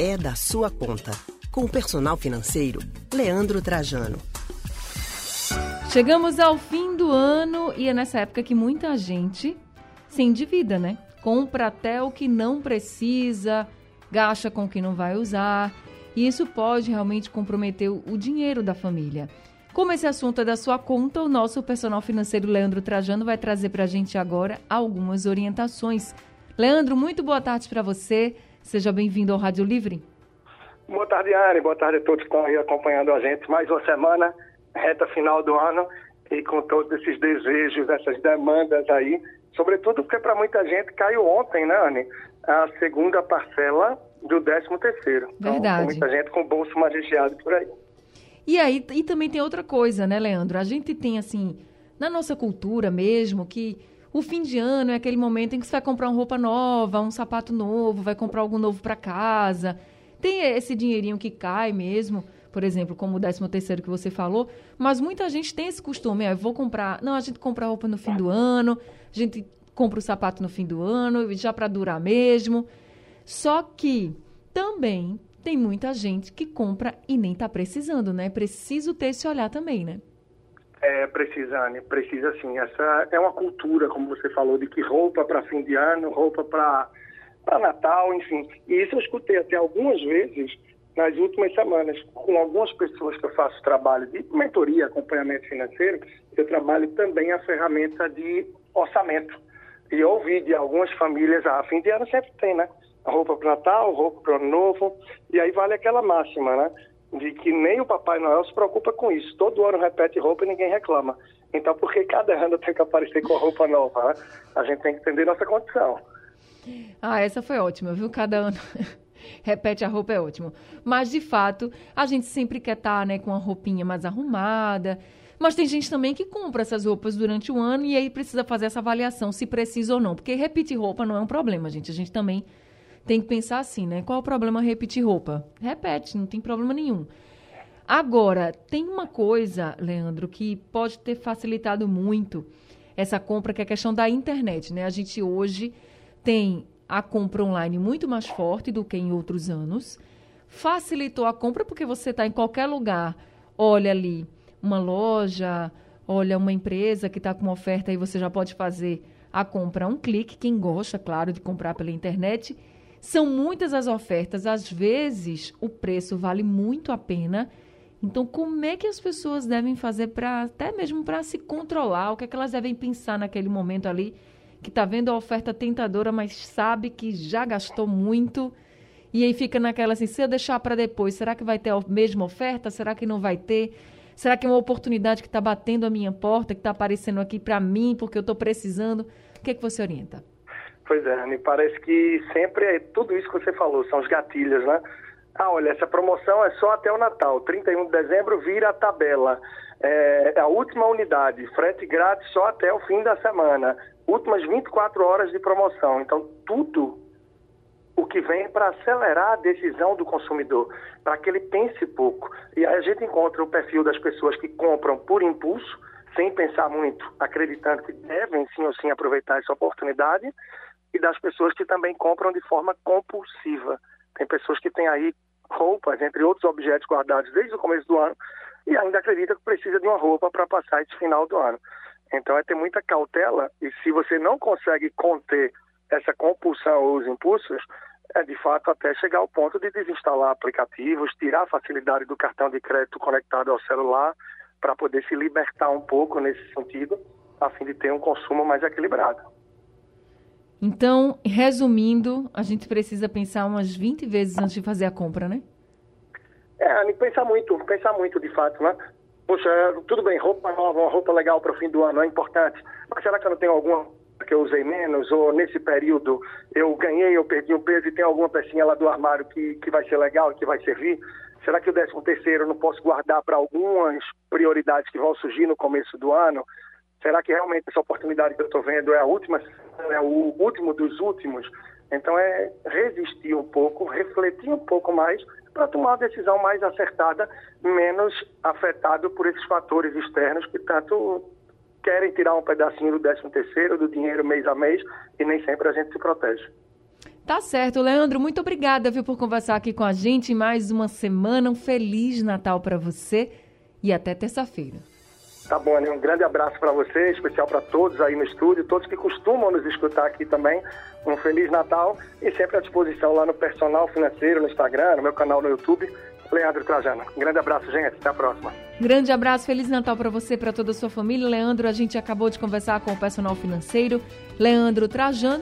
é da sua conta. Com o personal financeiro, Leandro Trajano. Chegamos ao fim do ano e é nessa época que muita gente se endivida, né? Compra até o que não precisa, gasta com o que não vai usar. E isso pode realmente comprometer o dinheiro da família. Como esse assunto é da sua conta, o nosso personal financeiro Leandro Trajano vai trazer para a gente agora algumas orientações. Leandro, muito boa tarde para você. Seja bem-vindo ao Rádio Livre. Boa tarde, Anne. Boa tarde a todos que estão aí acompanhando a gente. Mais uma semana, reta final do ano, e com todos esses desejos, essas demandas aí. Sobretudo porque para muita gente caiu ontem, né, Anne? A segunda parcela do 13 terceiro. Então, Verdade. muita gente com o bolso magistrado por aí. E aí, e também tem outra coisa, né, Leandro? A gente tem, assim, na nossa cultura mesmo, que o fim de ano é aquele momento em que você vai comprar uma roupa nova, um sapato novo, vai comprar algo novo para casa. Tem esse dinheirinho que cai mesmo, por exemplo, como o 13 terceiro que você falou, mas muita gente tem esse costume, ah, vou comprar, não, a gente compra roupa no fim do ano, a gente compra o sapato no fim do ano, já para durar mesmo. Só que também tem muita gente que compra e nem está precisando, né? Preciso ter esse olhar também, né? É, precisa, né? Precisa sim. Essa é uma cultura, como você falou, de que roupa para fim de ano, roupa para Natal, enfim. E isso eu escutei até algumas vezes nas últimas semanas com algumas pessoas que eu faço trabalho de mentoria, acompanhamento financeiro. Eu trabalho também a ferramenta de orçamento. E eu ouvi de algumas famílias, a ah, fim de ano sempre tem, né? Roupa para Natal, roupa para Ano Novo. E aí vale aquela máxima, né? De que nem o Papai Noel se preocupa com isso. Todo ano repete roupa e ninguém reclama. Então, por que cada ano tem que aparecer com a roupa nova? Né? A gente tem que entender nossa condição. Ah, essa foi ótima, viu? Cada ano repete a roupa é ótimo. Mas, de fato, a gente sempre quer estar tá, né, com a roupinha mais arrumada. Mas tem gente também que compra essas roupas durante o ano e aí precisa fazer essa avaliação se precisa ou não. Porque repetir roupa não é um problema, gente. A gente também tem que pensar assim, né? Qual é o problema repetir roupa? Repete, não tem problema nenhum. Agora, tem uma coisa, Leandro, que pode ter facilitado muito essa compra, que é a questão da internet, né? A gente hoje tem a compra online muito mais forte do que em outros anos. Facilitou a compra porque você está em qualquer lugar, olha ali uma loja, olha uma empresa que está com uma oferta e você já pode fazer a compra um clique. Quem gosta, claro, de comprar pela internet. São muitas as ofertas, às vezes o preço vale muito a pena. Então, como é que as pessoas devem fazer para até mesmo para se controlar? O que é que elas devem pensar naquele momento ali? que está vendo a oferta tentadora, mas sabe que já gastou muito. E aí fica naquela assim, se eu deixar para depois, será que vai ter a mesma oferta? Será que não vai ter? Será que é uma oportunidade que está batendo a minha porta, que está aparecendo aqui para mim, porque eu estou precisando? O que, é que você orienta? Pois é, me parece que sempre é tudo isso que você falou, são os gatilhos, né? Ah, olha, essa promoção é só até o Natal, 31 de dezembro vira a tabela. É, a última unidade, frete grátis só até o fim da semana últimas 24 horas de promoção. Então, tudo o que vem para acelerar a decisão do consumidor, para que ele pense pouco. E aí a gente encontra o perfil das pessoas que compram por impulso, sem pensar muito, acreditando que devem sim ou sim aproveitar essa oportunidade, e das pessoas que também compram de forma compulsiva. Tem pessoas que têm aí roupas, entre outros objetos guardados desde o começo do ano, e ainda acredita que precisa de uma roupa para passar esse final do ano. Então é ter muita cautela e se você não consegue conter essa compulsão ou os impulsos, é de fato até chegar ao ponto de desinstalar aplicativos, tirar a facilidade do cartão de crédito conectado ao celular para poder se libertar um pouco nesse sentido, a fim de ter um consumo mais equilibrado. Então, resumindo, a gente precisa pensar umas 20 vezes antes de fazer a compra, né? É, pensar muito, pensar muito de fato, né? Poxa, tudo bem, roupa nova, uma roupa legal para o fim do ano é importante, mas será que eu não tenho alguma que eu usei menos? Ou nesse período eu ganhei, eu perdi um peso e tem alguma pecinha lá do armário que, que vai ser legal, que vai servir? Será que o 13 terceiro eu não posso guardar para algumas prioridades que vão surgir no começo do ano? Será que realmente essa oportunidade que eu estou vendo é a última, é o último dos últimos? Então é resistir um pouco, refletir um pouco mais para tomar uma decisão mais acertada, menos afetado por esses fatores externos que tanto querem tirar um pedacinho do 13 terceiro, do dinheiro mês a mês, e nem sempre a gente se protege. Tá certo, Leandro, muito obrigada viu, por conversar aqui com a gente. Mais uma semana, um Feliz Natal para você e até terça-feira. Tá bom, Anny, um grande abraço para você, especial para todos aí no estúdio, todos que costumam nos escutar aqui também. Um Feliz Natal e sempre à disposição lá no Personal Financeiro, no Instagram, no meu canal no YouTube, Leandro Trajano. Grande abraço, gente. Até a próxima. Grande abraço, Feliz Natal para você, para toda a sua família. Leandro, a gente acabou de conversar com o Personal Financeiro, Leandro Trajano.